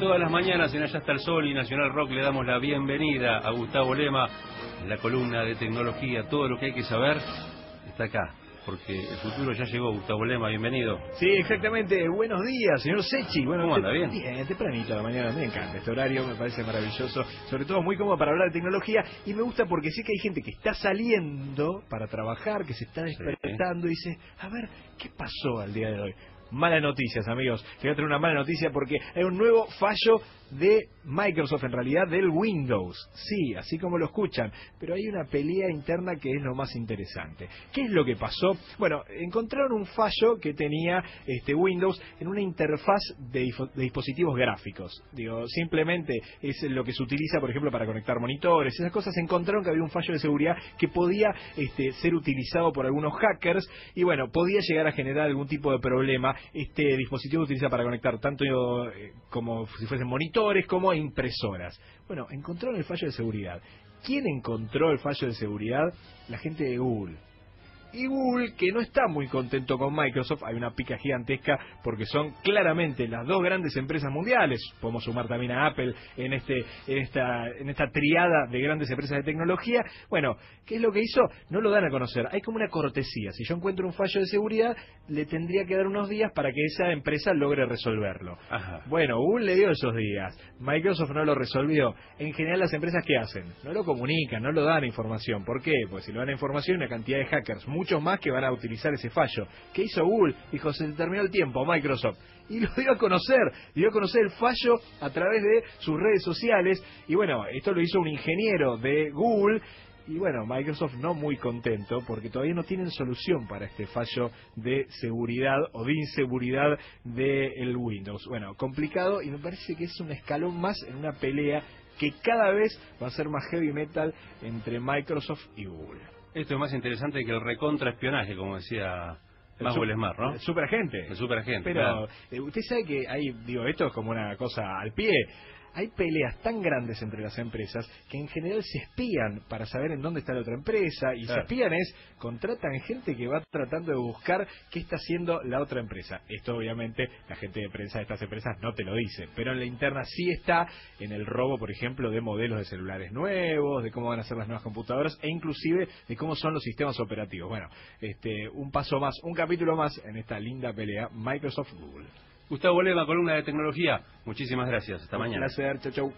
todas las mañanas en Allá está el Sol y Nacional Rock le damos la bienvenida a Gustavo Lema, la columna de tecnología. Todo lo que hay que saber está acá, porque el futuro ya llegó. Gustavo Lema, bienvenido. Sí, exactamente. Buenos días, señor Sechi. Bueno, ¿Cómo anda? ¿Bien? Bien, tempranito a la mañana. Me encanta este horario, me parece maravilloso. Sobre todo muy cómodo para hablar de tecnología. Y me gusta porque sé que hay gente que está saliendo para trabajar, que se está despertando y dice, a ver, ¿qué pasó al día de hoy? Malas noticias, amigos. Le voy a traer una mala noticia porque hay un nuevo fallo de Microsoft, en realidad del Windows. Sí, así como lo escuchan. Pero hay una pelea interna que es lo más interesante. ¿Qué es lo que pasó? Bueno, encontraron un fallo que tenía este Windows en una interfaz de, de dispositivos gráficos. Digo, simplemente es lo que se utiliza, por ejemplo, para conectar monitores. Esas cosas encontraron que había un fallo de seguridad que podía este, ser utilizado por algunos hackers y bueno, podía llegar a generar algún tipo de problema. Este dispositivo utiliza para conectar tanto eh, como si fuesen monitores como impresoras. Bueno, encontraron el fallo de seguridad. ¿Quién encontró el fallo de seguridad? La gente de Google. Y Google, que no está muy contento con Microsoft, hay una pica gigantesca porque son claramente las dos grandes empresas mundiales. Podemos sumar también a Apple en este en esta en esta triada de grandes empresas de tecnología. Bueno, ¿qué es lo que hizo? No lo dan a conocer. Hay como una cortesía. Si yo encuentro un fallo de seguridad, le tendría que dar unos días para que esa empresa logre resolverlo. Ajá. Bueno, Google le dio esos días. Microsoft no lo resolvió. En general, las empresas, ¿qué hacen? No lo comunican, no lo dan información. ¿Por qué? Pues si lo dan información, una cantidad de hackers, muchos más que van a utilizar ese fallo. ¿Qué hizo Google? Dijo, se terminó el tiempo, Microsoft. Y lo dio a conocer, dio a conocer el fallo a través de sus redes sociales. Y bueno, esto lo hizo un ingeniero de Google. Y bueno, Microsoft no muy contento porque todavía no tienen solución para este fallo de seguridad o de inseguridad del Windows. Bueno, complicado y me parece que es un escalón más en una pelea que cada vez va a ser más heavy metal entre Microsoft y Google. Esto es más interesante que el recontraespionaje, como decía Maxwell su- Smart, ¿no? el Superagente. El superagente. Pero claro. eh, usted sabe que hay, digo, esto es como una cosa al pie. Hay peleas tan grandes entre las empresas que en general se espían para saber en dónde está la otra empresa y Claro. se espían es contratan gente que va tratando de buscar qué está haciendo la otra empresa. Esto obviamente la gente de prensa de estas empresas no te lo dice, pero en la interna sí está en el robo, por ejemplo, de modelos de celulares nuevos, de cómo van a ser las nuevas computadoras e inclusive de cómo son los sistemas operativos. Bueno, este un paso más, un capítulo más en esta linda pelea Microsoft Google. Gustavo Lema, columna de tecnología. Muchísimas gracias. Hasta Un mañana. placer, chau chau.